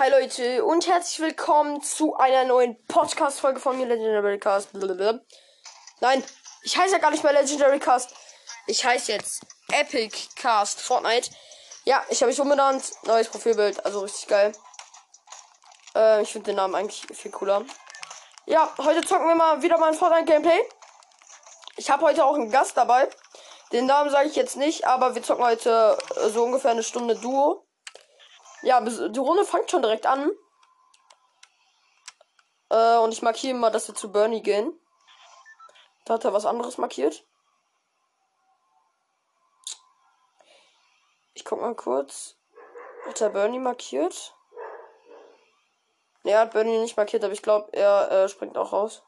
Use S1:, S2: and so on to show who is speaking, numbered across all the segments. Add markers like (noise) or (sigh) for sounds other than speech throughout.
S1: Hi Leute und herzlich willkommen zu einer neuen Podcast-Folge von mir, Legendary Cast. Blablabla. Nein, ich heiße ja gar nicht mehr Legendary Cast. Ich heiße jetzt Epic Cast Fortnite. Ja, ich habe mich umbenannt. Neues Profilbild, also richtig geil. Äh, ich finde den Namen eigentlich viel cooler. Ja, heute zocken wir mal wieder mal ein Fortnite-Gameplay. Ich habe heute auch einen Gast dabei. Den Namen sage ich jetzt nicht, aber wir zocken heute äh, so ungefähr eine Stunde Duo. Ja, die Runde fängt schon direkt an. Äh, und ich markiere mal, dass wir zu Bernie gehen. Da hat er was anderes markiert. Ich guck mal kurz. Hat er Bernie markiert? Ne, er hat Bernie nicht markiert, aber ich glaube, er äh, springt auch raus.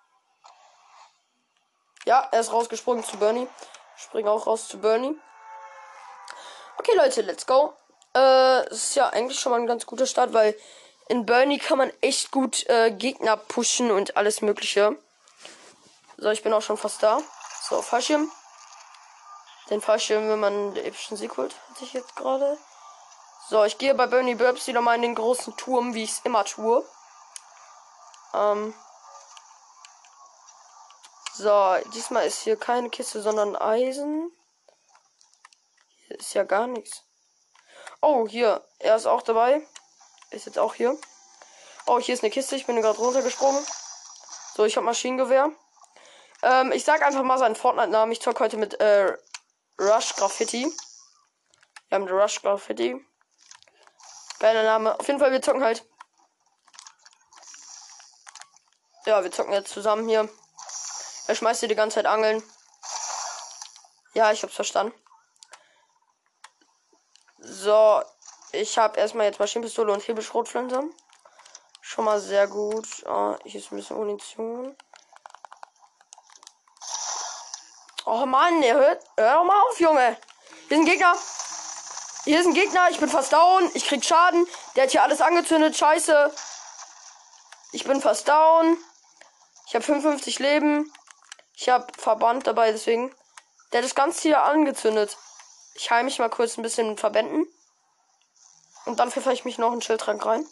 S1: Ja, er ist rausgesprungen zu Bernie. Spring auch raus zu Bernie. Okay, Leute, let's go. Äh, ist ja eigentlich schon mal ein ganz guter Start, weil in Bernie kann man echt gut äh, Gegner pushen und alles Mögliche. So, ich bin auch schon fast da. So, Fallschirm. Den Fallschirm, wenn man den epischen Sieg holt, hatte ich jetzt gerade. So, ich gehe bei Bernie Burbs wieder mal in den großen Turm, wie ich es immer tue. Ähm. So, diesmal ist hier keine Kiste, sondern Eisen. Hier ist ja gar nichts. Oh, hier. Er ist auch dabei. Ist jetzt auch hier. Oh, hier ist eine Kiste. Ich bin gerade runtergesprungen. So, ich habe Maschinengewehr. Ähm, ich sag einfach mal seinen Fortnite-Namen. Ich zocke heute mit äh, Rush Graffiti. Wir haben Rush Graffiti. Geiler Name. Auf jeden Fall, wir zocken halt. Ja, wir zocken jetzt zusammen hier. Er schmeißt hier die ganze Zeit Angeln. Ja, ich hab's verstanden. So, ich habe erstmal jetzt Maschinenpistole und Hebelschrotflinte. Schon mal sehr gut. Oh, hier ist ein bisschen Munition. Oh Mann, der hört. Hör doch mal auf, Junge. Hier ist ein Gegner. Hier ist ein Gegner. Ich bin fast down. Ich krieg Schaden. Der hat hier alles angezündet. Scheiße. Ich bin fast down. Ich habe 55 Leben. Ich habe Verband dabei, deswegen. Der hat das Ganze hier angezündet. Ich heile mich mal kurz ein bisschen mit Verbänden. Und dann pfeffer ich mich noch einen Schildtrank rein.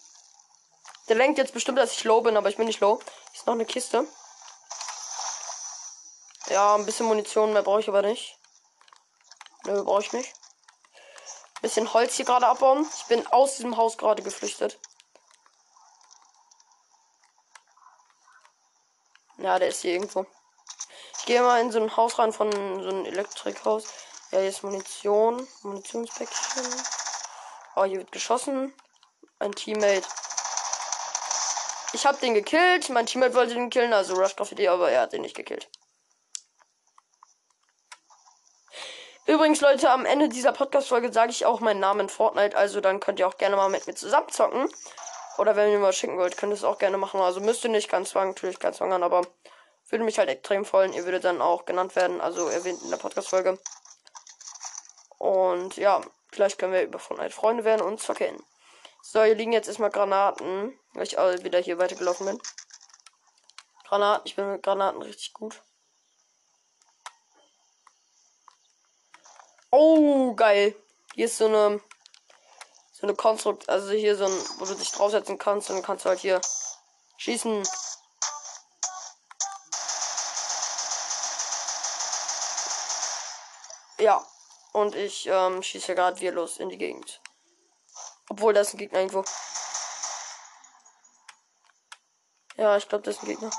S1: Der lenkt jetzt bestimmt, dass ich low bin, aber ich bin nicht low. Ist noch eine Kiste. Ja, ein bisschen Munition mehr brauche ich aber nicht. Nö, brauche ich nicht. Bisschen Holz hier gerade abbauen. Ich bin aus diesem Haus gerade geflüchtet. Ja, der ist hier irgendwo. Ich gehe mal in so ein Haus rein von so einem Elektrikhaus. Ja, hier ist Munition. Munitionspäckchen. Oh, hier wird geschossen. Ein Teammate. Ich habe den gekillt. Mein Teammate wollte den killen, also Rush Graffiti, aber er hat den nicht gekillt. Übrigens, Leute, am Ende dieser Podcast-Folge sage ich auch meinen Namen in Fortnite, also dann könnt ihr auch gerne mal mit mir zusammen zocken. Oder wenn ihr mir was schicken wollt, könnt ihr es auch gerne machen. Also müsst ihr nicht ganz zwang, natürlich ganz zwangern, aber würde mich halt extrem freuen. Ihr würdet dann auch genannt werden, also erwähnt in der Podcast-Folge. Und ja, vielleicht können wir über Fortnite Freunde werden und zocken. So, hier liegen jetzt erstmal Granaten, weil ich auch wieder hier weitergelaufen bin. Granaten, ich bin mit Granaten richtig gut. Oh, geil. Hier ist so eine so eine Konstrukt, also hier so ein, wo du dich draufsetzen kannst und dann kannst du halt hier schießen. Und ich ähm, schieße gerade los in die Gegend. Obwohl, da ist ein Gegner irgendwo. Ja, ich glaube, das ist ein Gegner.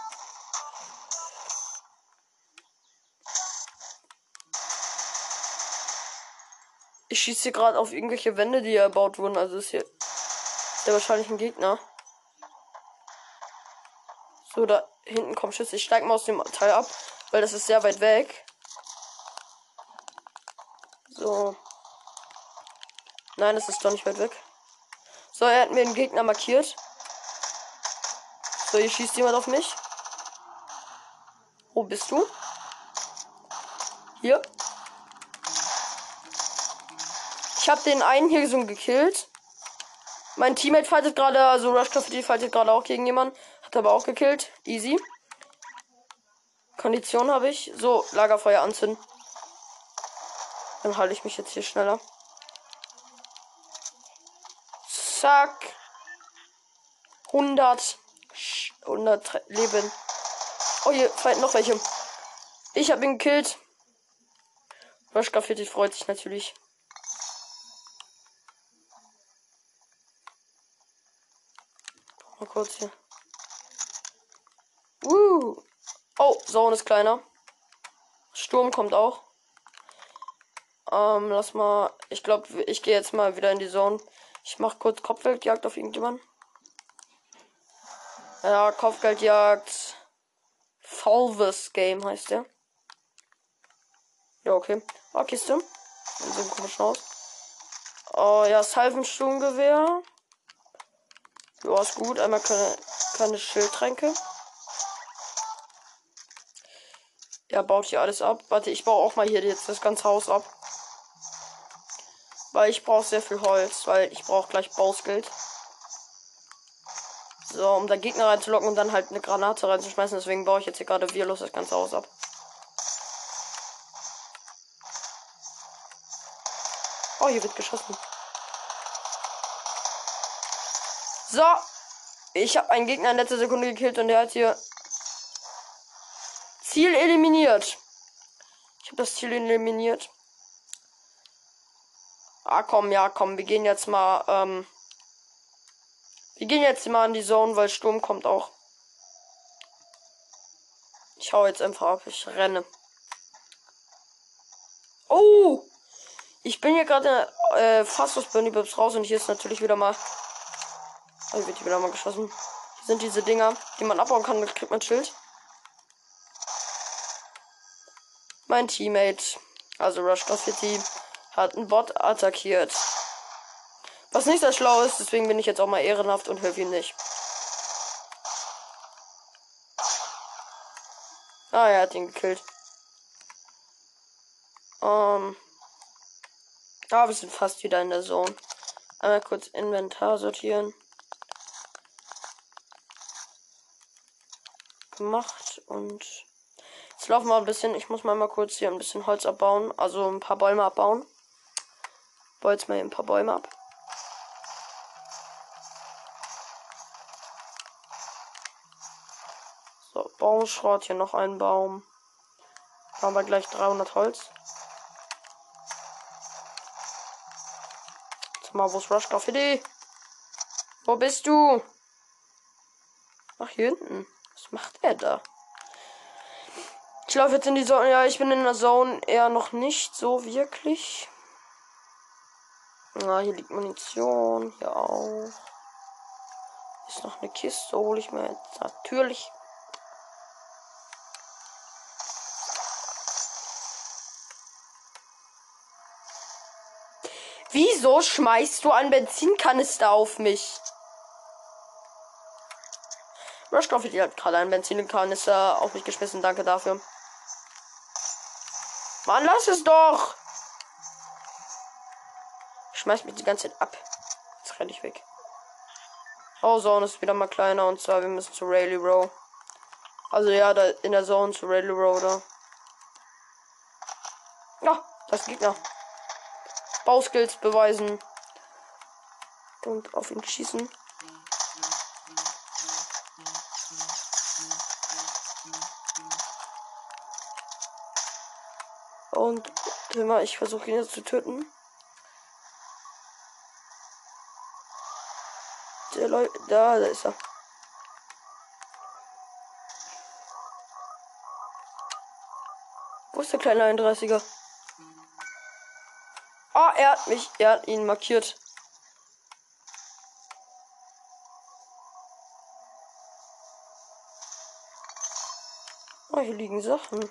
S1: Ich schieße hier gerade auf irgendwelche Wände, die erbaut wurden. Also ist hier sehr wahrscheinlich ein Gegner. So, da hinten kommt Schüsse. Ich steige mal aus dem Teil ab, weil das ist sehr weit weg. So. Nein, das ist doch nicht weit weg. So, er hat mir den Gegner markiert. So, hier schießt jemand auf mich. Wo bist du? Hier. Ich habe den einen hier so gekillt. Mein Teammate fightet gerade, also Rush Graffiti fightet gerade auch gegen jemanden. Hat aber auch gekillt. Easy. Kondition habe ich. So, Lagerfeuer anzünden. Dann halte ich mich jetzt hier schneller. Zack. 100. 100 Leben. Oh, hier fighten noch welche. Ich habe ihn gekillt. Rush Graffiti freut sich natürlich. Mal kurz hier. Uh. Oh, Zone ist kleiner. Sturm kommt auch. Ähm, lass mal. Ich glaube, ich gehe jetzt mal wieder in die Zone. Ich mache kurz Kopfgeldjagd auf irgendjemanden. Ja, Kopfgeldjagd. Falves Game heißt der. Ja, okay. Oh, Kiste. Sieht komisch aus. Oh ja, Salvensturmgewehr. Ja, ist gut. Einmal keine, keine Schildtränke. Er baut hier alles ab. Warte, ich baue auch mal hier jetzt das ganze Haus ab. Weil ich brauche sehr viel Holz, weil ich brauche gleich Bausgeld. So, um da Gegner reinzulocken und dann halt eine Granate reinzuschmeißen. Deswegen baue ich jetzt hier gerade wirlos das ganze Haus ab. Oh, hier wird geschossen. So. Ich habe einen Gegner in letzter Sekunde gekillt und der hat hier Ziel eliminiert. Ich habe das Ziel eliminiert. Ah, komm, ja, komm. Wir gehen jetzt mal, ähm, wir gehen jetzt mal in die Zone, weil Sturm kommt auch. Ich hau jetzt einfach ab. Ich renne. Oh! Ich bin hier gerade äh, fast aus Bunny Bibs raus und hier ist natürlich wieder mal. Also wird hier wieder mal geschossen. Hier sind diese Dinger, die man abbauen kann, dann kriegt man Schild. Mein Teammate, also Rush Graffiti, hat einen Bot attackiert. Was nicht sehr schlau ist, deswegen bin ich jetzt auch mal ehrenhaft und helfe ihm nicht. Ah, er hat ihn gekillt. Ähm. Ah, wir sind fast wieder in der Zone. Einmal kurz Inventar sortieren. Gemacht und jetzt laufen wir ein bisschen. Ich muss mal, mal kurz hier ein bisschen Holz abbauen, also ein paar Bäume abbauen. Jetzt mal ein paar Bäume ab. So, Baumschrott, hier noch ein Baum. Haben wir gleich 300 Holz. Jetzt mal, wo ist Rush Graffiti? Wo bist du? Ach, hier hinten. Was macht er da? Ich laufe jetzt in die Zone. Ja, ich bin in der Zone eher noch nicht so wirklich. Na, hier liegt Munition. Hier auch. Ist noch eine Kiste. Hole ich mir jetzt natürlich. Wieso schmeißt du einen Benzinkanister auf mich? Rush Graffiti hat gerade einen Benzinkanister auf mich geschmissen. Danke dafür. Mann, lass es doch! Schmeiß mich die ganze Zeit ab. Jetzt renne ich weg. Oh, Zone ist wieder mal kleiner und zwar wir müssen zu Rayleigh Row. Also ja, da in der Zone zu Rayleigh Row da. Ja, das Gegner. Bauskills beweisen. Und auf ihn schießen. Und ich versuche ihn jetzt zu töten. Der Leute, da, da ist er. Wo ist der kleine 31er? Ah, er hat mich, er hat ihn markiert. Oh, hier liegen Sachen.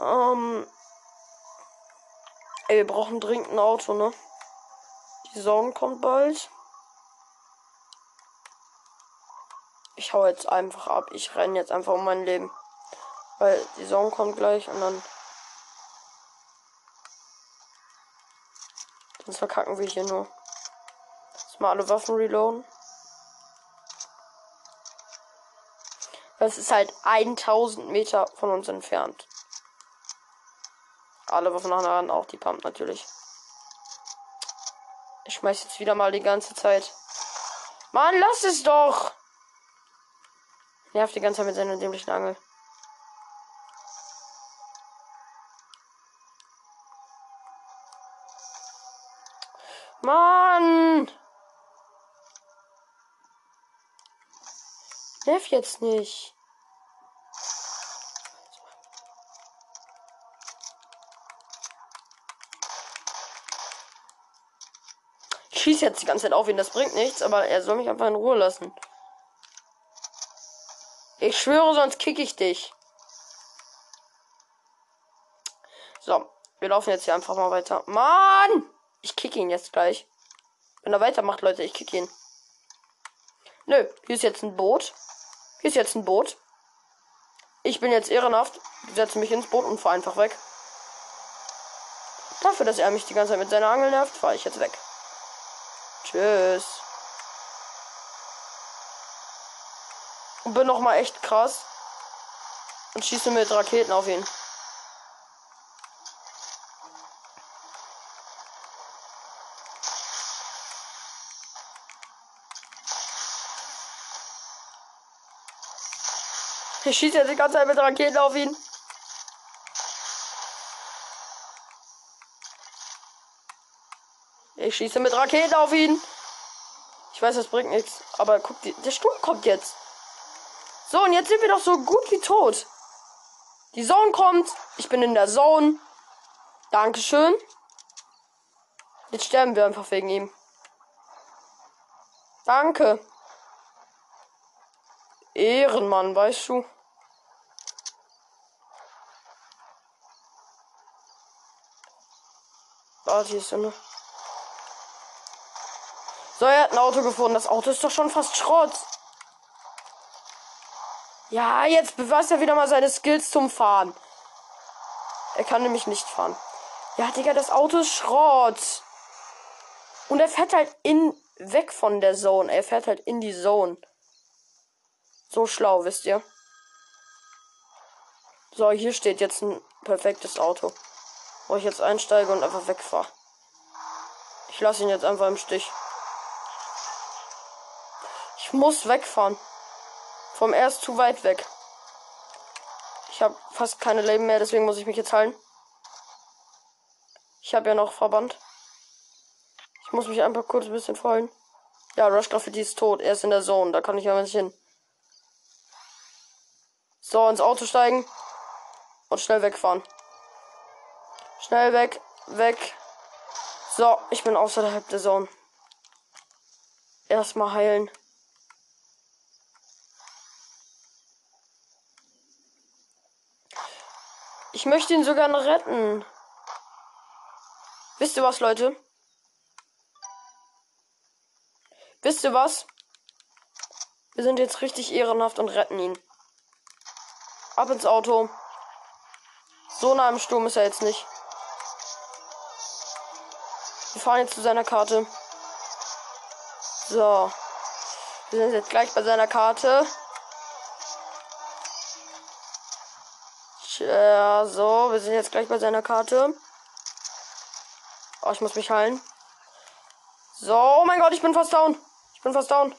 S1: Ähm. Ey, wir brauchen dringend ein Auto, ne? Die Saison kommt bald. Ich hau jetzt einfach ab. Ich renne jetzt einfach um mein Leben. Weil die Saison kommt gleich und dann. Sonst verkacken wir hier nur. Jetzt mal alle Waffen reloaden. Es ist halt 1000 Meter von uns entfernt. Alle Waffen nachladen, auch die Pump natürlich. Ich schmeiß jetzt wieder mal die ganze Zeit Mann, lass es doch. Nervt die ganze Zeit mit seiner dämlichen Angel. Mann! Nerv jetzt nicht. Ich schieße jetzt die ganze Zeit auf ihn, das bringt nichts, aber er soll mich einfach in Ruhe lassen. Ich schwöre, sonst kick ich dich. So, wir laufen jetzt hier einfach mal weiter. Mann! Ich kick ihn jetzt gleich. Wenn er weitermacht, Leute, ich kick ihn. Nö, hier ist jetzt ein Boot. Hier ist jetzt ein Boot. Ich bin jetzt ehrenhaft, setze mich ins Boot und fahre einfach weg. Dafür, dass er mich die ganze Zeit mit seiner Angel nervt, fahre ich jetzt weg. Tschüss. Und bin noch mal echt krass. Und schieße mit Raketen auf ihn. Ich schieße jetzt die ganze Zeit mit Raketen auf ihn. Ich schieße mit Raketen auf ihn. Ich weiß, das bringt nichts. Aber guck, der Sturm kommt jetzt. So, und jetzt sind wir doch so gut wie tot. Die Zone kommt. Ich bin in der Zone. Dankeschön. Jetzt sterben wir einfach wegen ihm. Danke. Ehrenmann, weißt du? Warte, hier ist eine. So, er hat ein Auto gefunden. Das Auto ist doch schon fast Schrott. Ja, jetzt beweist er wieder mal seine Skills zum Fahren. Er kann nämlich nicht fahren. Ja, Digga, das Auto ist Schrott. Und er fährt halt in weg von der Zone. Er fährt halt in die Zone. So schlau, wisst ihr. So, hier steht jetzt ein perfektes Auto. Wo ich jetzt einsteige und einfach wegfahre. Ich lasse ihn jetzt einfach im Stich. Ich muss wegfahren. Vom er ist zu weit weg. Ich habe fast keine Leben mehr, deswegen muss ich mich jetzt heilen. Ich habe ja noch Verband. Ich muss mich einfach kurz ein bisschen freuen. Ja, Rush Graffiti ist tot. Er ist in der Zone. Da kann ich aber nicht hin. So, ins Auto steigen. Und schnell wegfahren. Schnell weg. Weg. So, ich bin außerhalb der Zone. Erstmal heilen. Möchte ihn sogar noch retten. Wisst ihr was, Leute? Wisst ihr was? Wir sind jetzt richtig ehrenhaft und retten ihn. Ab ins Auto. So nah im Sturm ist er jetzt nicht. Wir fahren jetzt zu seiner Karte. So. Wir sind jetzt gleich bei seiner Karte. Ja, so, wir sind jetzt gleich bei seiner Karte. Oh, ich muss mich heilen. So, oh mein Gott, ich bin fast down. Ich bin fast down.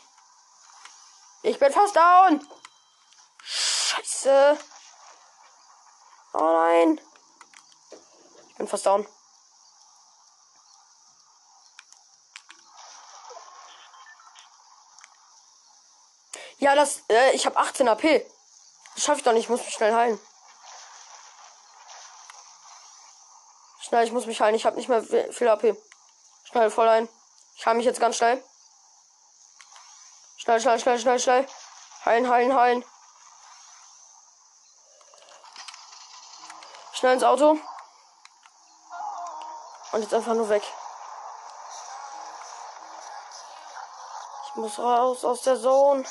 S1: Ich bin fast down. Scheiße. Oh nein. Ich bin fast down. Ja, das, äh, ich habe 18 AP. Das schaffe ich doch nicht, ich muss mich schnell heilen. Schnell, ich muss mich heilen. Ich habe nicht mehr viel AP. Schnell, voll ein. Ich heile mich jetzt ganz schnell. Schnell, schnell, schnell, schnell, schnell. Heilen, heilen, heilen. Schnell ins Auto. Und jetzt einfach nur weg. Ich muss raus aus der Zone.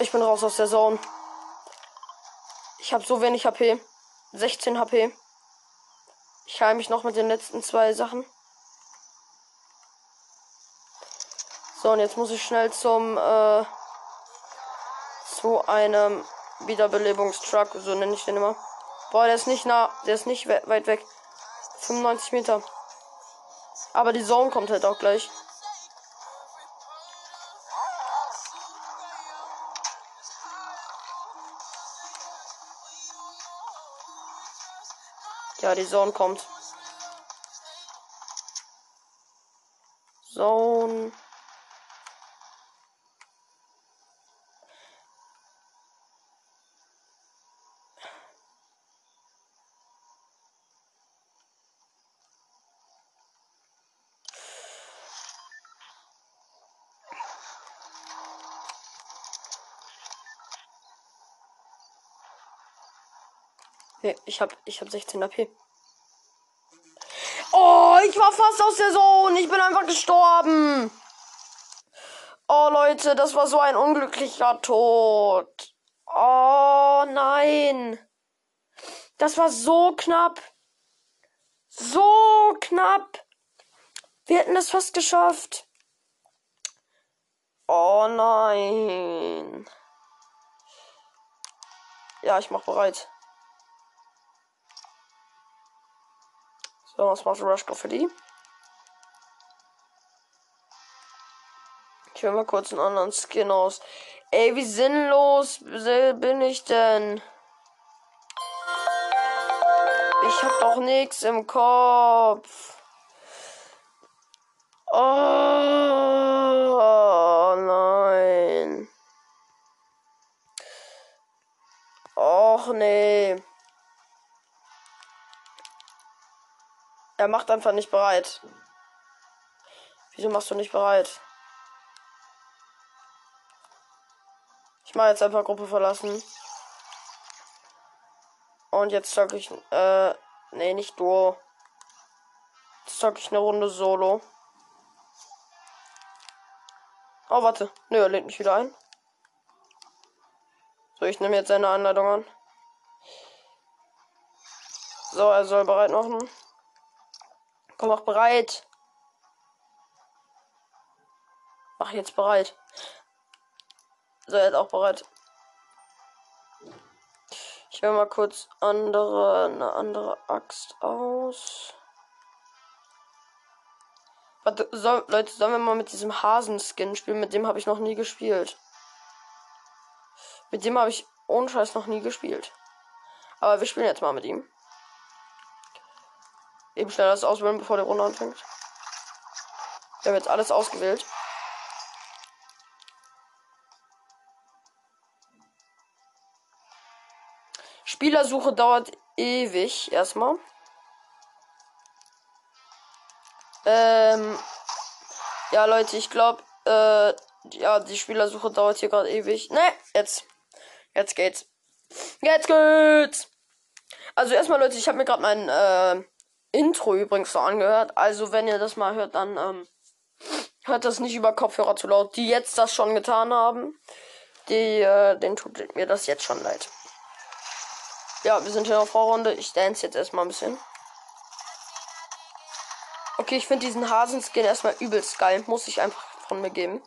S1: Ich bin raus aus der Zone. Ich habe so wenig HP. 16 HP. Ich heile mich noch mit den letzten zwei Sachen. So, und jetzt muss ich schnell zum, äh, zu einem Wiederbelebungstruck, so nenne ich den immer. Boah, der ist nicht nah, der ist nicht we weit weg. 95 Meter. Aber die Zone kommt halt auch gleich. Ja, die Zone kommt. Zone. Nee, ich hab, ich hab 16 AP. Oh, ich war fast aus der Zone. Ich bin einfach gestorben. Oh, Leute, das war so ein unglücklicher Tod. Oh, nein. Das war so knapp. So knapp. Wir hätten es fast geschafft. Oh nein. Ja, ich mach bereit. So, was macht für die? Ich will mal kurz einen anderen Skin aus. Ey, wie sinnlos bin ich denn? Ich hab doch nichts im Kopf. Oh nein. Och nee. Er macht einfach nicht bereit. Wieso machst du nicht bereit? Ich mache jetzt einfach Gruppe verlassen. Und jetzt zock ich, äh, nee, nicht Duo. Jetzt zock ich eine Runde Solo. Oh, warte. Nö, er lädt mich wieder ein. So, ich nehme jetzt seine Anleitung an. So, er soll bereit machen. Komm, mach bereit. Mach jetzt bereit. So, er ist auch bereit. Ich will mal kurz andere, eine andere Axt aus. Warte, soll, Leute, sollen wir mal mit diesem Hasenskin spielen? Mit dem habe ich noch nie gespielt. Mit dem habe ich ohne Scheiß noch nie gespielt. Aber wir spielen jetzt mal mit ihm. Eben schnell das auswählen, bevor die Runde anfängt. Wir haben jetzt alles ausgewählt. Spielersuche dauert ewig erstmal. Ähm, ja, Leute, ich glaube, äh, ja, die Spielersuche dauert hier gerade ewig. Ne, jetzt. Jetzt geht's. Jetzt geht's. Also erstmal, Leute, ich habe mir gerade mein äh, Intro übrigens so angehört. Also wenn ihr das mal hört, dann ähm, hört das nicht über Kopfhörer zu laut. Die jetzt das schon getan haben, die, äh, den tut mir das jetzt schon leid. Ja, wir sind hier auf Vorrunde. Ich dance jetzt erstmal ein bisschen. Okay, ich finde diesen Hasenskin erstmal übelst geil. Muss ich einfach von mir geben.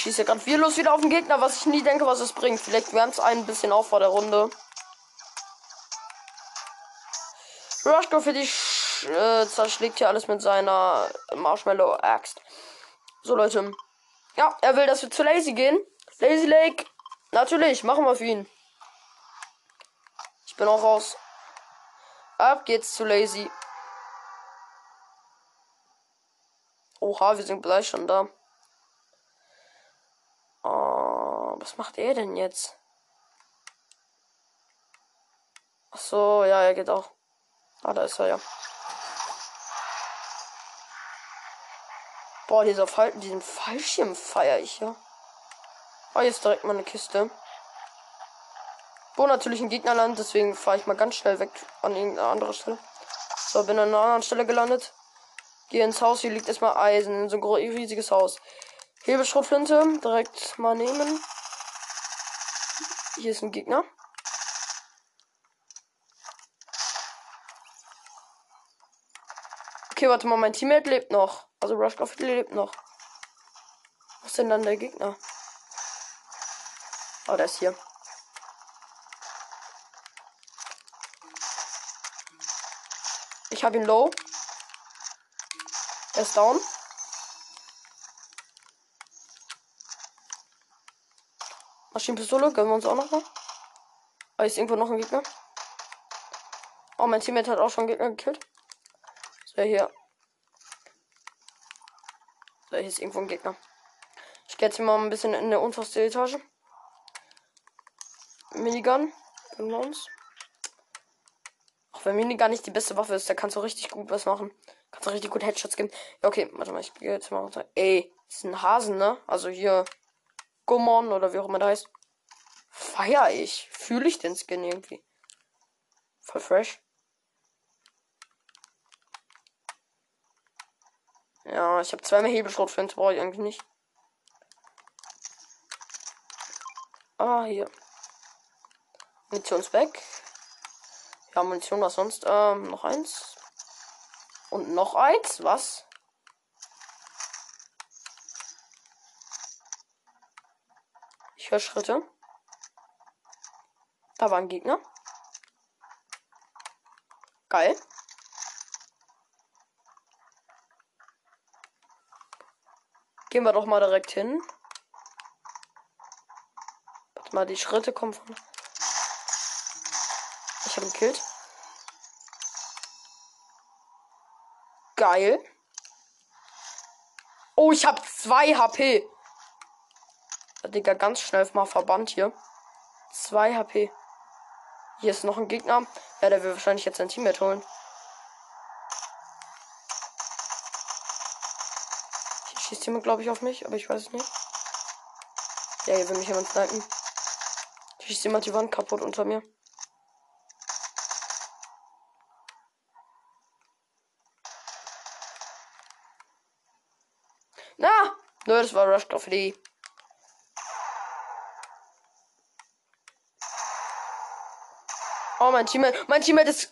S1: Ich schieße gerade los wieder auf den Gegner, was ich nie denke, was es bringt. Vielleicht wärmt es ein bisschen auf vor der Runde. Rushko für dich äh, zerschlägt hier alles mit seiner Marshmallow Axt. So Leute. Ja, er will, dass wir zu Lazy gehen. Lazy Lake. Natürlich, machen wir für ihn. Ich bin auch raus. Ab geht's zu Lazy. Oha, wir sind gleich schon da. Oh, was macht er denn jetzt? Ach so, ja, er geht auch. Ah, da ist er ja. Boah, dieser Fall, diesen Fallschirm feiere ich ja. Oh, jetzt direkt mal eine Kiste. Wo natürlich ein Gegnerland, deswegen fahre ich mal ganz schnell weg an irgendeine andere Stelle. So, bin an einer anderen Stelle gelandet. Gehe ins Haus, hier liegt erstmal Eisen, in so ein riesiges Haus. Hebelschrotflinte, direkt mal nehmen. Hier ist ein Gegner. Okay, warte mal, mein Teammate lebt noch. Also Rushcraft lebt noch. Was ist denn dann der Gegner? Oh, der ist hier. Ich habe ihn low. Er ist down. Maschinenpistole, gönnen wir uns auch noch mal. Da ist irgendwo noch ein Gegner. Oh, mein Teammate hat auch schon Gegner gekillt. So, hier. So, hier ist irgendwo ein Gegner. Ich gehe jetzt mal ein bisschen in der unterste Etage. Minigun. Gönnen wir uns. Auch wenn Minigun nicht die beste Waffe ist, da kannst du richtig gut was machen. Kannst du richtig gut Headshots geben. Ja, okay, warte mal, ich gehe jetzt mal runter. Ey, das ist ein Hasen, ne? Also hier Gummon oder wie auch immer der heißt. Feier ich. Fühle ich den Skin irgendwie. Voll fresh. Ja, ich habe zweimal Hebelschrotflinte, brauche ich eigentlich nicht. Ah, hier. Munitionsback. Ja, Munition, was sonst? Ähm, noch eins. Und noch eins? Was? Höre Schritte. Da war ein Gegner. Geil. Gehen wir doch mal direkt hin. Warte mal, die Schritte kommen von. Ich habe ihn gekillt. Geil. Oh, ich habe zwei HP. Digga, ganz schnell mal verbannt hier. 2 HP. Hier ist noch ein Gegner. Ja, der will wahrscheinlich jetzt sein Teammate holen. Hier schießt jemand, glaube ich, auf mich, aber ich weiß es nicht. Ja, hier will mich jemand snipen. Hier schießt jemand die Wand kaputt unter mir. Na! Nö, das war Rush Graffiti. Oh, mein Teammate. Mein Teammate ist.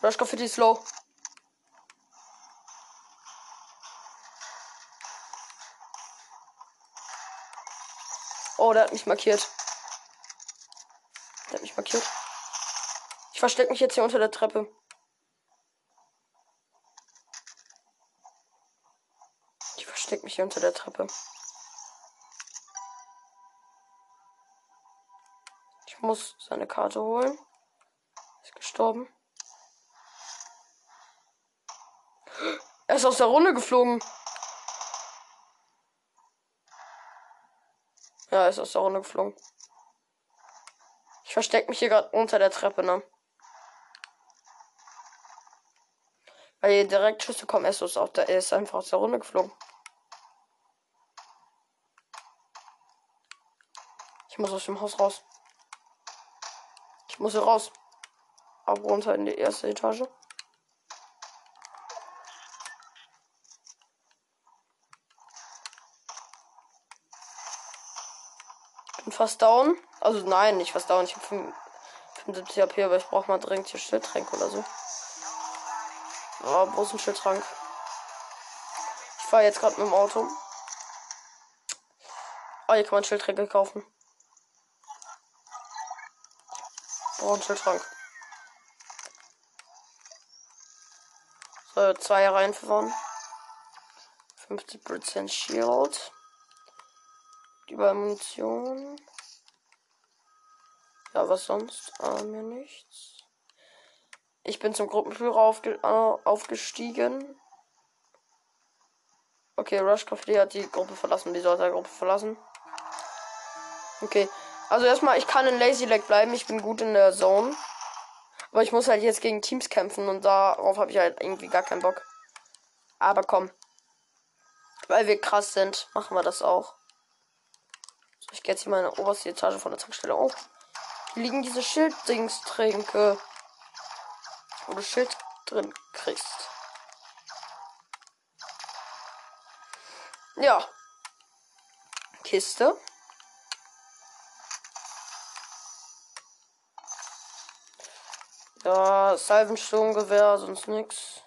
S1: Rush Graffiti ist low. Oh, der hat mich markiert. Der hat mich markiert. Ich verstecke mich jetzt hier unter der Treppe. Ich verstecke mich hier unter der Treppe. Ich muss seine Karte holen gestorben. Er ist aus der Runde geflogen. Ja, er ist aus der Runde geflogen. Ich verstecke mich hier gerade unter der Treppe, ne? Weil hier direkt Schüsse kommen, er ist, aus der, er ist einfach aus der Runde geflogen. Ich muss aus dem Haus raus. Ich muss hier raus. Ab runter in die erste Etage. Bin fast down. Also nein, nicht fast down. Ich habe 75 HP, aber ich brauche mal dringend hier Schildtränke oder so. Oh, wo ist ein Schildtrank? Ich fahre jetzt gerade mit dem Auto. Oh, hier kann man Schildtränke kaufen. Brauche einen Schildtrank. Äh, zwei reinfahren. 50% Shield. Über Munition. Ja, was sonst? Äh, mir nichts. Ich bin zum Gruppenführer aufge äh, aufgestiegen. Okay, Rush Coffee hat die Gruppe verlassen. Die sollte die Gruppe verlassen. Okay. Also erstmal, ich kann in Lazy Leg bleiben. Ich bin gut in der Zone. Aber ich muss halt jetzt gegen Teams kämpfen und darauf habe ich halt irgendwie gar keinen Bock. Aber komm. Weil wir krass sind, machen wir das auch. So, ich gehe jetzt hier meine oberste Etage von der Tankstelle auf. Hier liegen diese Schilddingstränke. Wo du Schild drin kriegst. Ja. Kiste. Ja, Salvensturmgewehr, sonst nix.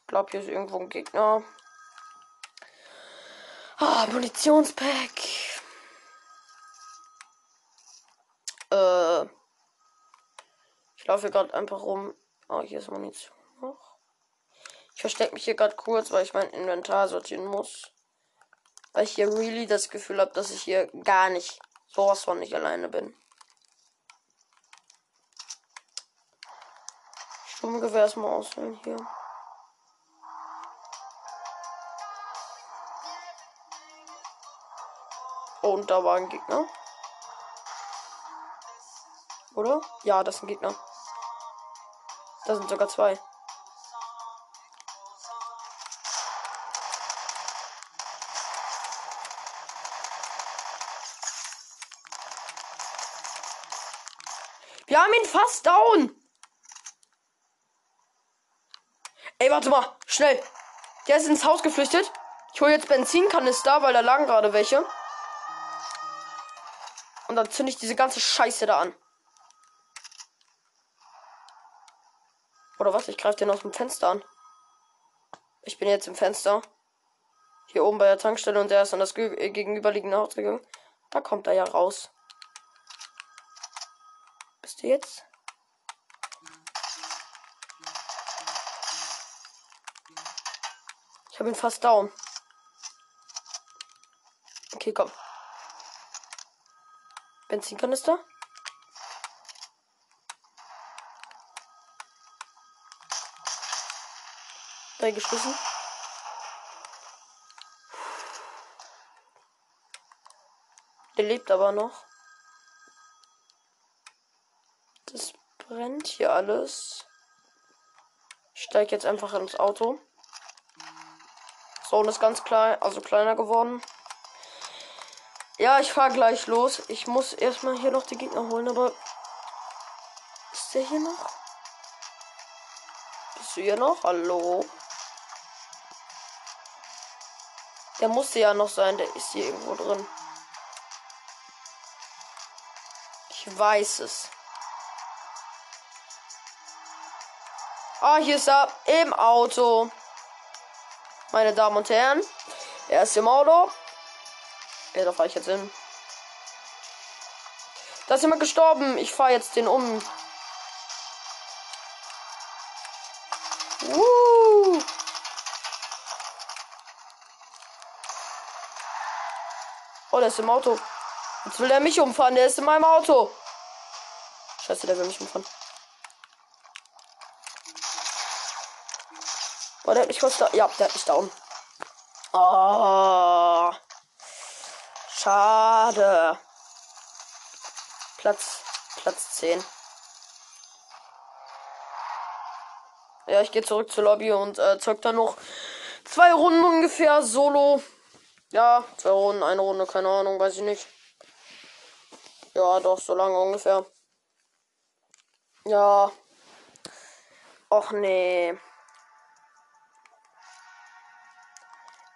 S1: Ich glaube, hier ist irgendwo ein Gegner. Ah, Munitionspack. Äh. Ich laufe hier gerade einfach rum. Oh, hier ist Munition noch. Ich verstecke mich hier gerade kurz, weil ich mein Inventar sortieren muss. Weil ich hier really das Gefühl habe, dass ich hier gar nicht, sowas von nicht alleine bin. Sturmgewehr erstmal auswählen hier. Oh, und da war ein Gegner. Oder? Ja, das sind Gegner. Da sind sogar zwei. Wir haben ihn fast down. Ey, warte mal. Schnell. Der ist ins Haus geflüchtet. Ich hole jetzt Benzinkanister, weil da lagen gerade welche. Und dann zünde ich diese ganze Scheiße da an. Oder was? Ich greife den aus dem Fenster an. Ich bin jetzt im Fenster. Hier oben bei der Tankstelle und der ist an das äh, gegenüberliegende Haus gegangen. Da kommt er ja raus. Bist du jetzt? Habe ihn fast down. Okay, komm. Benzinkanister? Drei geschossen. Der lebt aber noch. Das brennt hier alles. Ich steige jetzt einfach ins Auto. Zone ist ganz klein, also kleiner geworden. Ja, ich fahre gleich los. Ich muss erstmal hier noch die Gegner holen, aber. Ist der hier noch? Bist du hier noch? Hallo? Der musste ja noch sein, der ist hier irgendwo drin. Ich weiß es. Ah, hier ist er im Auto. Meine Damen und Herren. Er ist im Auto. Ja, da fahre ich jetzt hin. Da ist jemand gestorben. Ich fahre jetzt den um. Uh. Oh, der ist im Auto. Jetzt will er mich umfahren. Der ist in meinem Auto. Scheiße, der will mich umfahren. Boah, der hat mich kurz da. Ja, der hat mich down. Oh. Schade. Platz, Platz 10. Ja, ich gehe zurück zur Lobby und äh, zeug dann noch zwei Runden ungefähr solo. Ja, zwei Runden, eine Runde, keine Ahnung, weiß ich nicht. Ja, doch, so lange ungefähr. Ja. Och nee.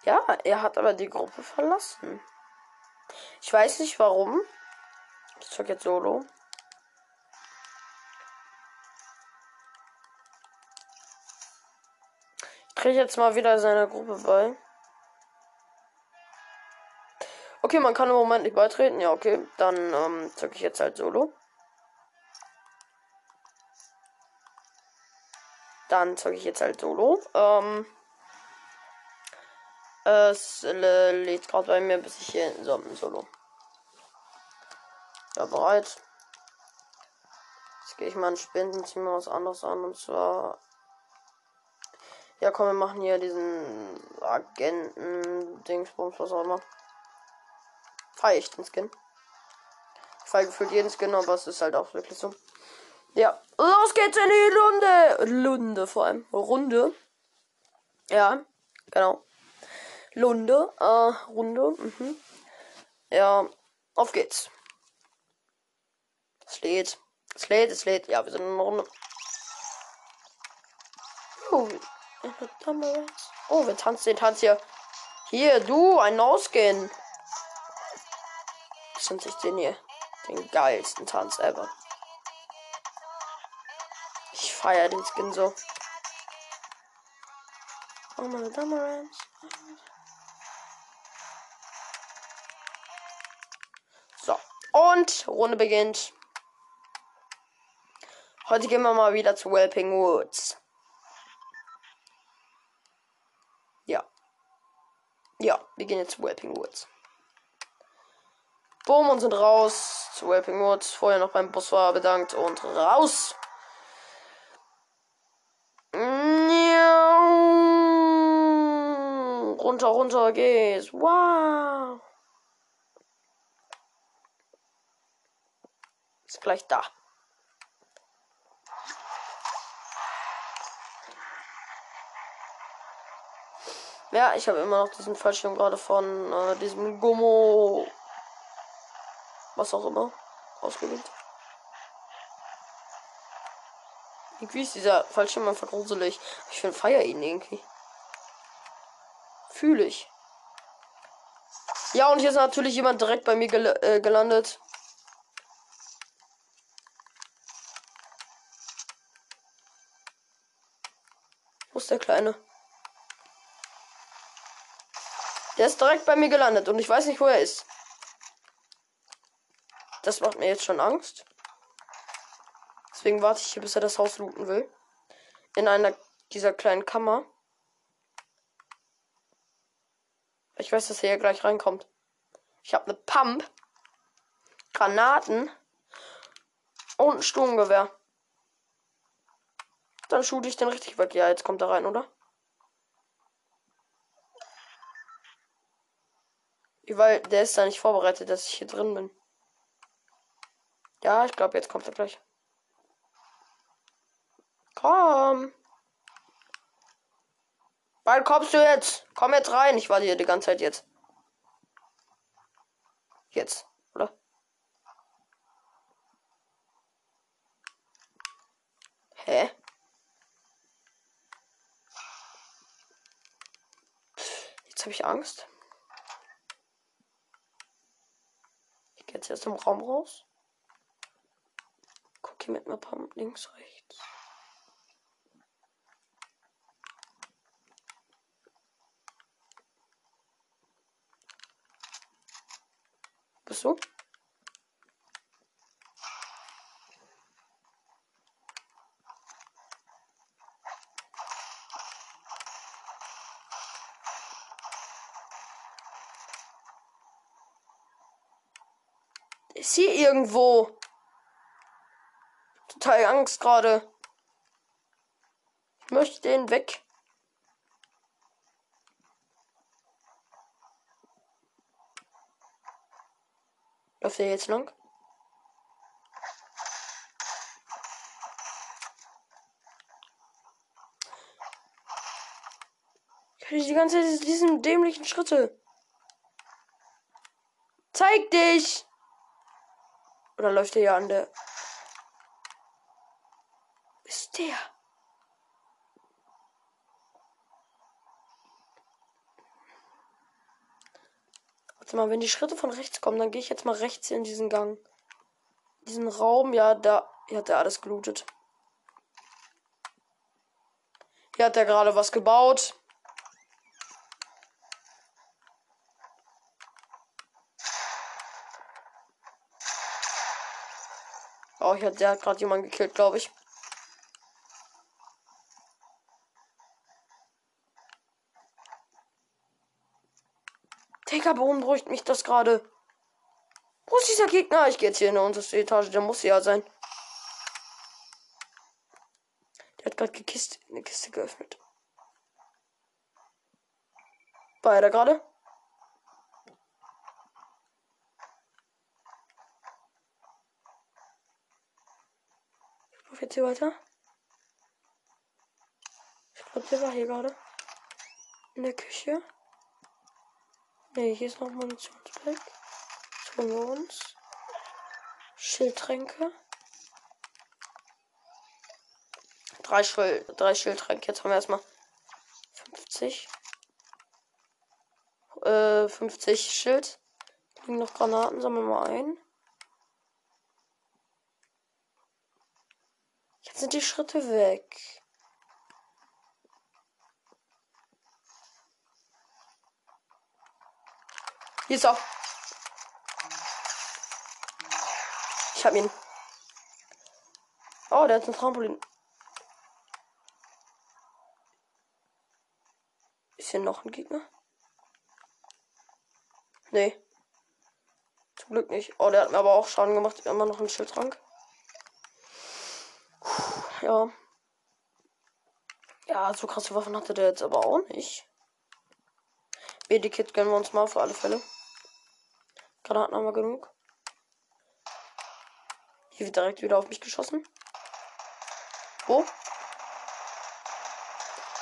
S1: Ja, er hat aber die Gruppe verlassen. Ich weiß nicht warum. Ich zeig jetzt solo. Ich kriege jetzt mal wieder seiner Gruppe bei. Okay, man kann im Moment nicht beitreten. Ja, okay. Dann ähm, zeige ich jetzt halt solo. Dann zeige ich jetzt halt solo. Ähm. Es lädt gerade bei mir, bis ich hier in so Solo. Ja, bereit. Jetzt gehe ich mal ein Spinden, zieh mir was anderes an und zwar. Ja, komm, wir machen hier diesen Agenten-Dingsbums, was auch immer. Feier ich den Skin. Ich feiere gefühlt jeden Skin, aber es ist halt auch wirklich so. Ja, los geht's in die Lunde. Lunde vor allem. Runde. Ja, genau. Lunde, äh, Runde. Mhm. Ja, auf geht's. Es lädt. Es lädt, es lädt. Ja, wir sind in einer Runde. Oh, oh wir tanzen den Tanz hier. Hier, du, ein No-Skin. Das sind sich den hier. Den geilsten Tanz ever. Ich feiere den Skin so. Oh, meine Damerans. Und Runde beginnt. Heute gehen wir mal wieder zu Welping Woods. Ja. Ja, wir gehen jetzt zu Whelping Woods. Boom und sind raus zu Whelping Woods. Vorher noch beim Bus war bedankt und raus. Runter, runter geht's. Wow. Ist gleich da. Ja, ich habe immer noch diesen Fallschirm gerade von äh, diesem Gummo. Was auch immer. Ausgewählt. Irgendwie ist dieser Fallschirm einfach gruselig. Ich finde feier ihn irgendwie. Fühle ich. Ja, und hier ist natürlich jemand direkt bei mir gel äh, gelandet. Ist der Kleine? Der ist direkt bei mir gelandet und ich weiß nicht, wo er ist. Das macht mir jetzt schon Angst. Deswegen warte ich hier, bis er das Haus looten will. In einer dieser kleinen Kammer. Ich weiß, dass er hier gleich reinkommt. Ich habe eine Pump, Granaten und ein Sturmgewehr. Dann shoote ich den richtig weg. Ja, jetzt kommt er rein, oder? Weil der ist da nicht vorbereitet, dass ich hier drin bin. Ja, ich glaube, jetzt kommt er gleich. Komm. Wann kommst du jetzt? Komm jetzt rein. Ich warte hier die ganze Zeit jetzt. Jetzt, oder? Hä? Jetzt habe ich Angst. jetzt erst im Raum raus. Guck hier mit mir Pump links, rechts. Bist du? Ist hier irgendwo. Total Angst gerade. Ich möchte den weg. Läuft der jetzt lang? Ich höre die ganze Zeit diesen dämlichen Schritte. Zeig dich! Oder läuft der ja an der. Ist der? Warte mal, wenn die Schritte von rechts kommen, dann gehe ich jetzt mal rechts in diesen Gang. Diesen Raum, ja, da hier hat er alles gelootet. Hier hat er gerade was gebaut. Oh, ich der hat gerade jemanden gekillt, glaube ich. Digga, beunruhigt mich das gerade. Wo ist dieser Gegner? Ich gehe jetzt hier in unterste Etage. Der muss ja sein. Der hat gerade eine Kiste geöffnet. War er da gerade? Jetzt weiter? Ich glaube, der war hier gerade. In der Küche. Ne, hier ist noch Munitionspack. Das holen wir uns. Schildtränke. Drei, Schild, drei Schildtränke. Jetzt haben wir erstmal 50. Äh, 50 Schild. Liegen noch Granaten. Sammeln wir mal ein. Sind die Schritte weg. Hier ist auch. Ich hab ihn. Oh, der hat ein Trampolin. Ist hier noch ein Gegner? Nee. Zum Glück nicht. Oh, der hat mir aber auch Schaden gemacht. Immer noch einen Schildtrank. Ja. Ja, so krasse Waffen hatte der jetzt aber auch nicht. Medikit gönnen wir uns mal für alle Fälle. Granaten haben wir genug. Hier wird direkt wieder auf mich geschossen. Wo?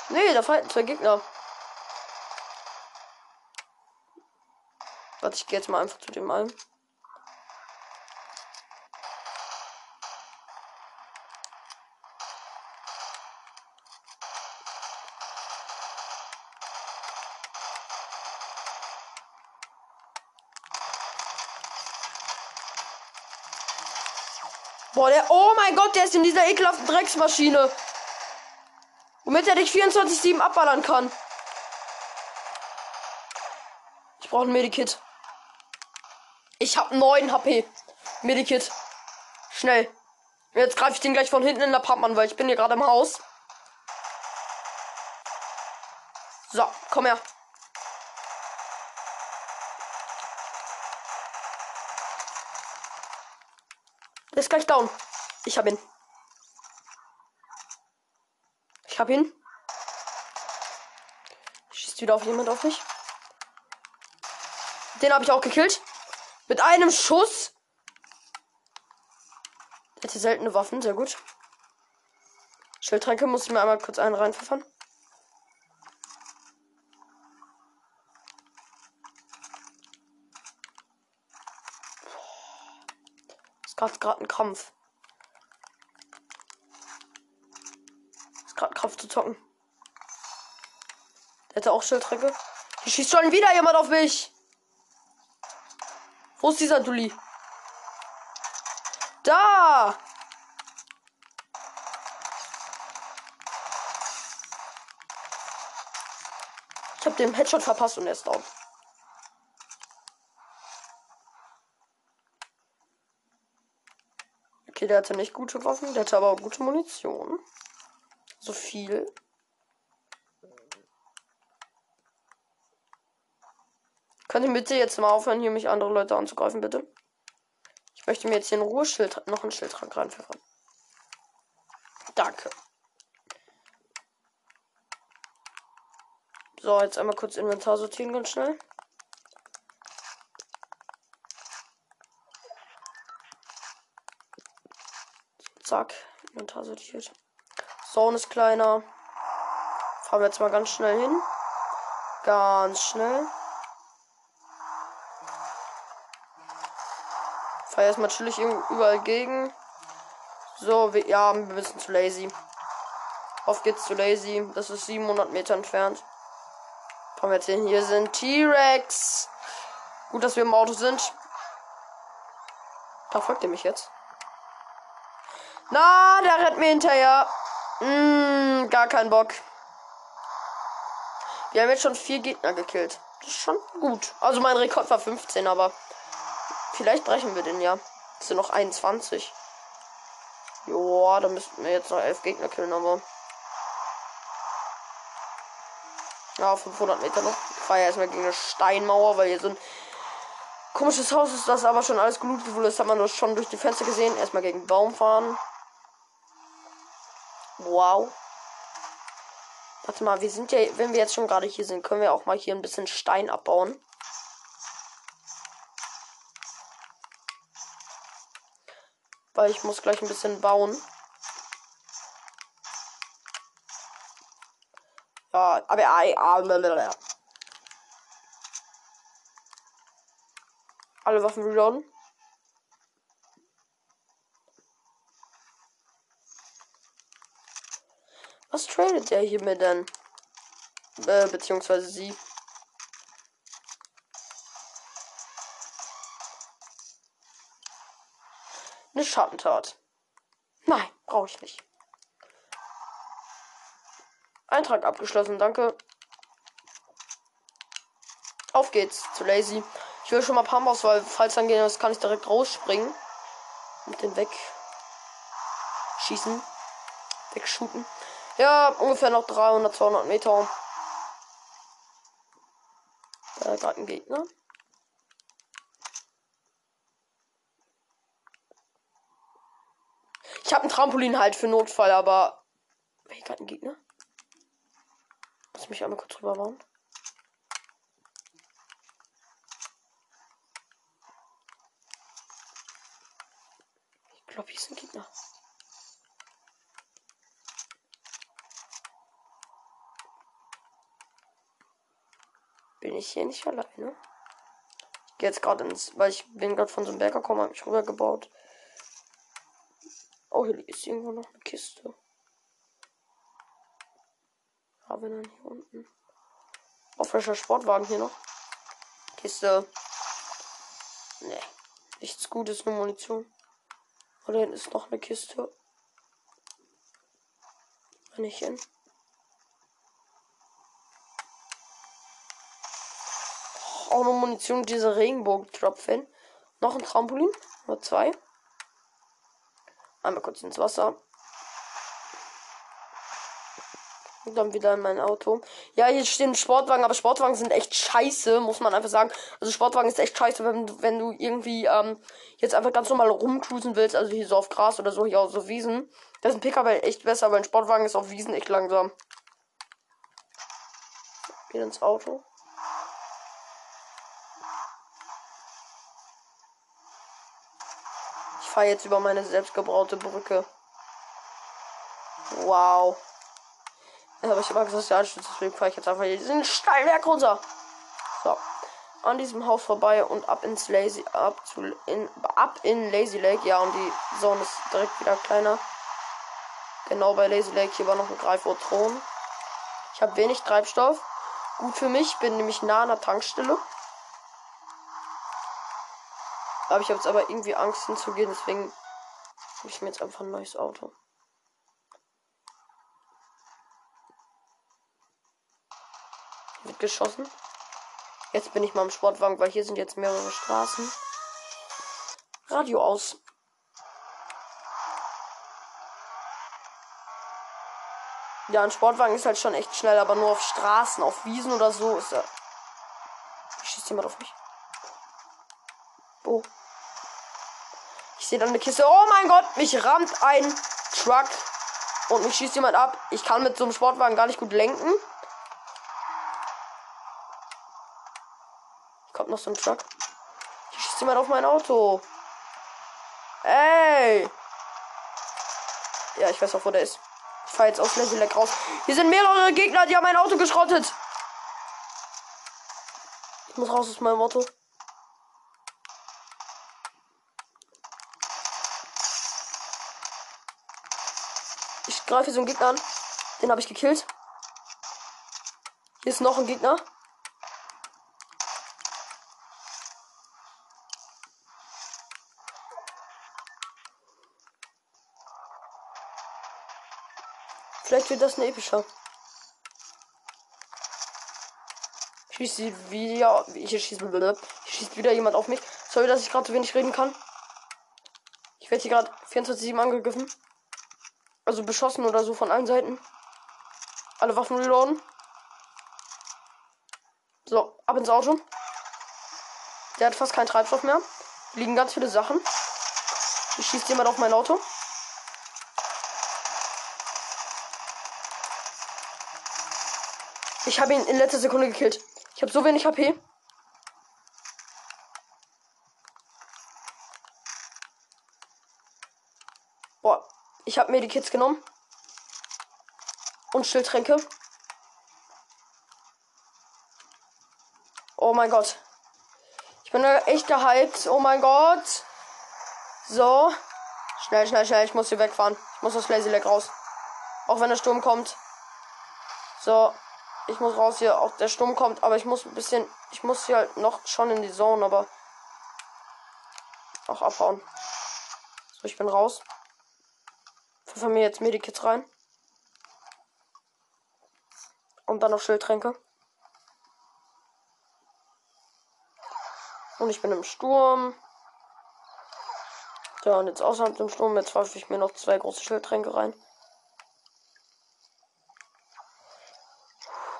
S1: Nee, da fallen zwei Gegner. Warte, ich gehe jetzt mal einfach zu dem einen. Boah, der. Oh mein Gott, der ist in dieser ekelhaften Drecksmaschine. Womit er dich 24-7 abballern kann. Ich brauche ein Medikit. Ich habe 9 HP. Medikit. Schnell. Jetzt greife ich den gleich von hinten in der Pump an, weil ich bin hier gerade im Haus. So, komm her. Der ist gleich down. Ich hab ihn. Ich hab ihn. Schießt wieder auf jemand auf mich. Den habe ich auch gekillt. Mit einem Schuss. Hier seltene Waffen, sehr gut. Schildtränke muss ich mir einmal kurz einen reinpfeffern. Gerade gerade ein Kampf. Ist gerade Kampf zu zocken. Der hätte auch Schildtränke. Hier schießt schon wieder jemand auf mich. Wo ist dieser Dulli? Da! Ich habe den Headshot verpasst und er ist down. Der hatte nicht gute Waffen, der hatte aber auch gute Munition. So viel. Könnt ihr bitte jetzt mal aufhören, hier mich andere Leute anzugreifen, bitte? Ich möchte mir jetzt hier ein Ruheschild, noch ein Schildtrank reinpfeffern. Danke. So, jetzt einmal kurz Inventar sortieren, ganz schnell. Zack, Inventar sortiert. Zone ist kleiner. Fahren wir jetzt mal ganz schnell hin. Ganz schnell. Fahr erstmal chillig überall gegen. So, wir, ja, wir müssen zu lazy. Auf geht's zu lazy. Das ist 700 Meter entfernt. Fahren wir jetzt hin. Hier sind T-Rex. Gut, dass wir im Auto sind. Da folgt er mich jetzt. Na, der rennt mir hinterher. Mm, gar kein Bock. Wir haben jetzt schon vier Gegner gekillt. Das ist schon gut. Also mein Rekord war 15, aber vielleicht brechen wir den ja. Das sind noch 21. Joa, da müssten wir jetzt noch elf Gegner killen, aber. Ja, 500 Meter noch. Ich fahre ja erstmal gegen eine Steinmauer, weil hier so ein komisches Haus ist, das aber schon alles gelootet wurde. Das hat man nur schon durch die Fenster gesehen. Erstmal gegen Baum fahren. Wow. Warte mal, wir sind ja, wenn wir jetzt schon gerade hier sind, können wir auch mal hier ein bisschen Stein abbauen. Weil ich muss gleich ein bisschen bauen. Ja, aber ja, alle Waffen reloaden. Was tradet der hier mit denn? Äh, beziehungsweise sie. Eine Schattentat. Nein, brauche ich nicht. Eintrag abgeschlossen, danke. Auf geht's zu Lazy. Ich will schon mal Pampas, weil falls dann gehen, das kann ich direkt rausspringen. Und den weg schießen. Wegschuten. Ja, ungefähr noch 300, 200 Meter. Da ist äh, gerade ein Gegner. Ich habe ein Trampolin halt für Notfall, aber. Hier gerade ein Gegner. Lass mich einmal kurz rüber bauen. Ich glaube, hier ist ein Gegner. Bin ich hier nicht alleine? Ich gehe jetzt gerade ins, weil ich bin gerade von so einem Berg gekommen, habe mich rübergebaut. Oh, hier ist irgendwo noch eine Kiste. Aber dann hier unten. Oh, frischer Sportwagen hier noch. Kiste. Nee. Nichts Gutes, nur Munition. Oder hinten ist noch eine Kiste. Kann ich hin? Auch noch Munition, diese Regenbogen-Tropfen. Noch ein Trampolin. Nur zwei. Einmal kurz ins Wasser. Und dann wieder in mein Auto. Ja, hier stehen Sportwagen, aber Sportwagen sind echt scheiße, muss man einfach sagen. Also Sportwagen ist echt scheiße, wenn du, wenn du irgendwie ähm, jetzt einfach ganz normal rumcruisen willst, also hier so auf Gras oder so, hier auf so Wiesen. Das ist ein PKW echt besser, weil ein Sportwagen ist auf Wiesen echt langsam. Wieder ins Auto. Fahre jetzt über meine selbstgebraute Brücke. Wow. Jetzt habe ich immer gesagt, ja, deswegen fahre ich jetzt einfach hier diesen Steilwerk runter. So. An diesem Haus vorbei und ab ins Lazy, ab zu, in, ab in Lazy Lake. Ja, und die Zone ist direkt wieder kleiner. Genau bei Lazy Lake. Hier war noch ein Greifurthron. Ich habe wenig Treibstoff. Gut für mich, bin nämlich nah an der Tankstelle. Aber ich habe jetzt aber irgendwie Angst hinzugehen, deswegen hole ich mir jetzt einfach ein neues Auto. Wird geschossen. Jetzt bin ich mal im Sportwagen, weil hier sind jetzt mehrere Straßen. Radio aus. Ja, ein Sportwagen ist halt schon echt schnell, aber nur auf Straßen, auf Wiesen oder so ist er. Schießt jemand auf mich? Oh. Ich sehe dann eine Kiste. Oh mein Gott, mich rammt ein Truck und mich schießt jemand ab. Ich kann mit so einem Sportwagen gar nicht gut lenken. Kommt noch so ein Truck. Hier schießt jemand auf mein Auto. Ey! Ja, ich weiß auch, wo der ist. Ich fahre jetzt aus Leck raus. Hier sind mehrere Gegner, die haben mein Auto geschrottet. Ich muss raus aus meinem Auto. Greife so einen Gegner an. Den habe ich gekillt. Hier ist noch ein Gegner. Vielleicht wird das ein epischer. Schießt wieder. Hier schießt, hier schießt wieder jemand auf mich. Sorry, dass ich gerade so wenig reden kann. Ich werde hier gerade 24-7 angegriffen. Also beschossen oder so von allen Seiten. Alle Waffen reloaden. So, ab ins Auto. Der hat fast keinen Treibstoff mehr. Liegen ganz viele Sachen. Hier schießt jemand auf mein Auto. Ich habe ihn in letzter Sekunde gekillt. Ich habe so wenig HP. Ich habe mir die Kids genommen. Und Schildtränke. Oh mein Gott. Ich bin echt gehypt. Oh mein Gott. So. Schnell, schnell, schnell. Ich muss hier wegfahren. Ich muss aus Lazy Lake raus. Auch wenn der Sturm kommt. So. Ich muss raus hier. Auch der Sturm kommt. Aber ich muss ein bisschen. Ich muss hier halt noch schon in die Zone. Aber. Auch abhauen. So, ich bin raus. Pfeffer mir jetzt Medikits rein. Und dann noch Schildtränke. Und ich bin im Sturm. Ja, und jetzt außerhalb dem Sturm, jetzt pfeife ich mir noch zwei große Schildtränke rein.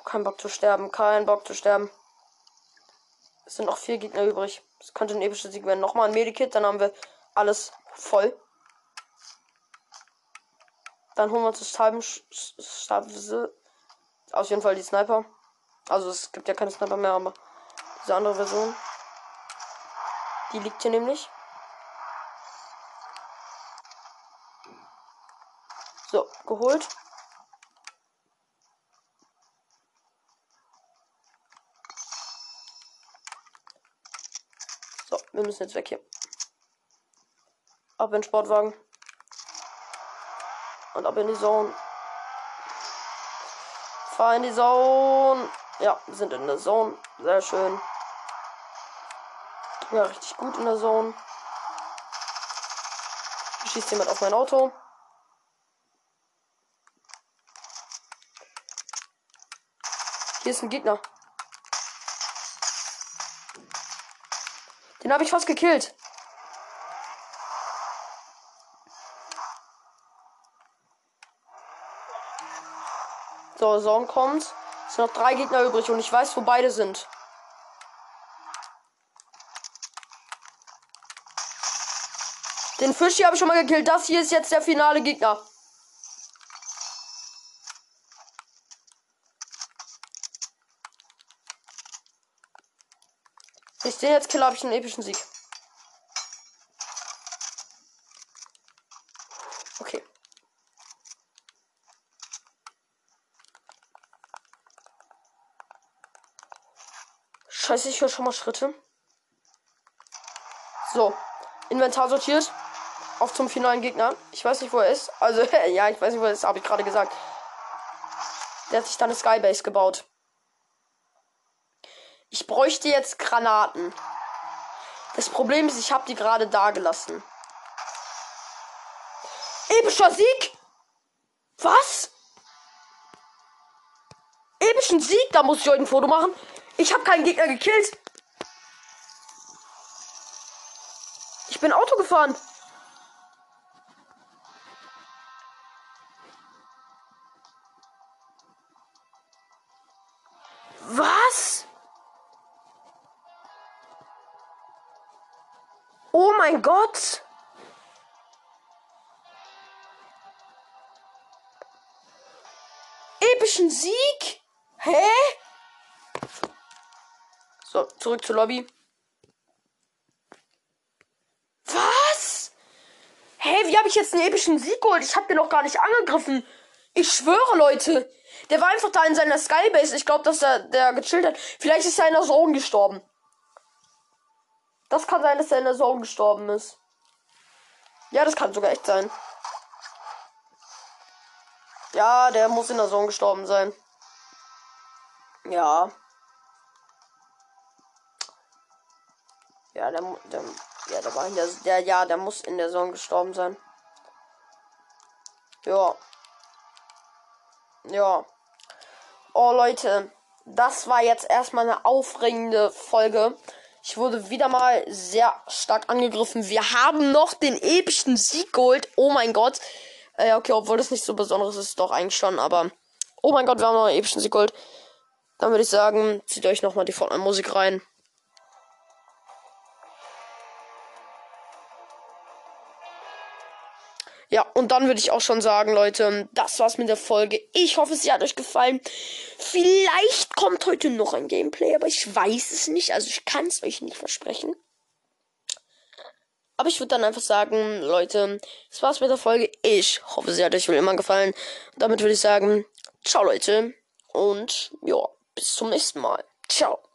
S1: Kein Bock zu sterben, kein Bock zu sterben. Es sind noch vier Gegner übrig. Es könnte ein epischer Sieg werden. Nochmal ein Medikit, dann haben wir alles voll. Dann holen wir uns das halben Stab. Auf jeden Fall die Sniper. Also es gibt ja keine Sniper mehr, aber diese andere Version. Die liegt hier nämlich. So, geholt. So, wir müssen jetzt weg hier. Ab in den Sportwagen. Und ab in die Zone. Fahr in die Zone. Ja, sind in der Zone. Sehr schön. Ja, richtig gut in der Zone. Schießt jemand auf mein Auto. Hier ist ein Gegner. Den habe ich fast gekillt. So, Song kommt. Es sind noch drei Gegner übrig und ich weiß, wo beide sind. Den Fisch hier habe ich schon mal gekillt. Das hier ist jetzt der finale Gegner. Ich den jetzt kill, habe ich einen epischen Sieg. Okay. Scheiße, ich höre schon mal Schritte. So. Inventar sortiert. Auf zum finalen Gegner. Ich weiß nicht, wo er ist. Also, (laughs) ja, ich weiß nicht, wo er ist, habe ich gerade gesagt. Der hat sich dann eine Skybase gebaut. Ich bräuchte jetzt Granaten. Das Problem ist, ich habe die gerade da gelassen. Epischer Sieg? Was? Epischen Sieg? Da muss ich euch ein Foto machen. Ich habe keinen Gegner gekillt. Ich bin Auto gefahren. mein Gott! Epischen Sieg? Hä? So, zurück zur Lobby. Was? Hä, wie habe ich jetzt einen epischen Sieg geholt? Ich habe den noch gar nicht angegriffen. Ich schwöre, Leute. Der war einfach da in seiner Skybase. Ich glaube, dass er der gechillt hat. Vielleicht ist er in der Zone gestorben. Das kann sein, dass er in der Zone gestorben ist. Ja, das kann sogar echt sein. Ja, der muss in der Zone gestorben sein. Ja. Ja, der, der, ja, der war in der, der, ja, der muss in der Zone gestorben sein. Ja. Ja. Oh, Leute. Das war jetzt erstmal eine aufregende Folge. Ich wurde wieder mal sehr stark angegriffen. Wir haben noch den epischen Sieg geholt. Oh mein Gott. Äh, okay, obwohl das nicht so besonderes ist, doch eigentlich schon, aber. Oh mein Gott, wir haben noch einen epischen Sieg geholt. Dann würde ich sagen, zieht euch nochmal die Fortnite-Musik rein. Und dann würde ich auch schon sagen, Leute, das war's mit der Folge. Ich hoffe, sie hat euch gefallen. Vielleicht kommt heute noch ein Gameplay, aber ich weiß es nicht. Also ich kann es euch nicht versprechen. Aber ich würde dann einfach sagen, Leute, das war's mit der Folge. Ich hoffe, sie hat euch wohl immer gefallen. Und damit würde ich sagen, ciao Leute. Und ja, bis zum nächsten Mal. Ciao.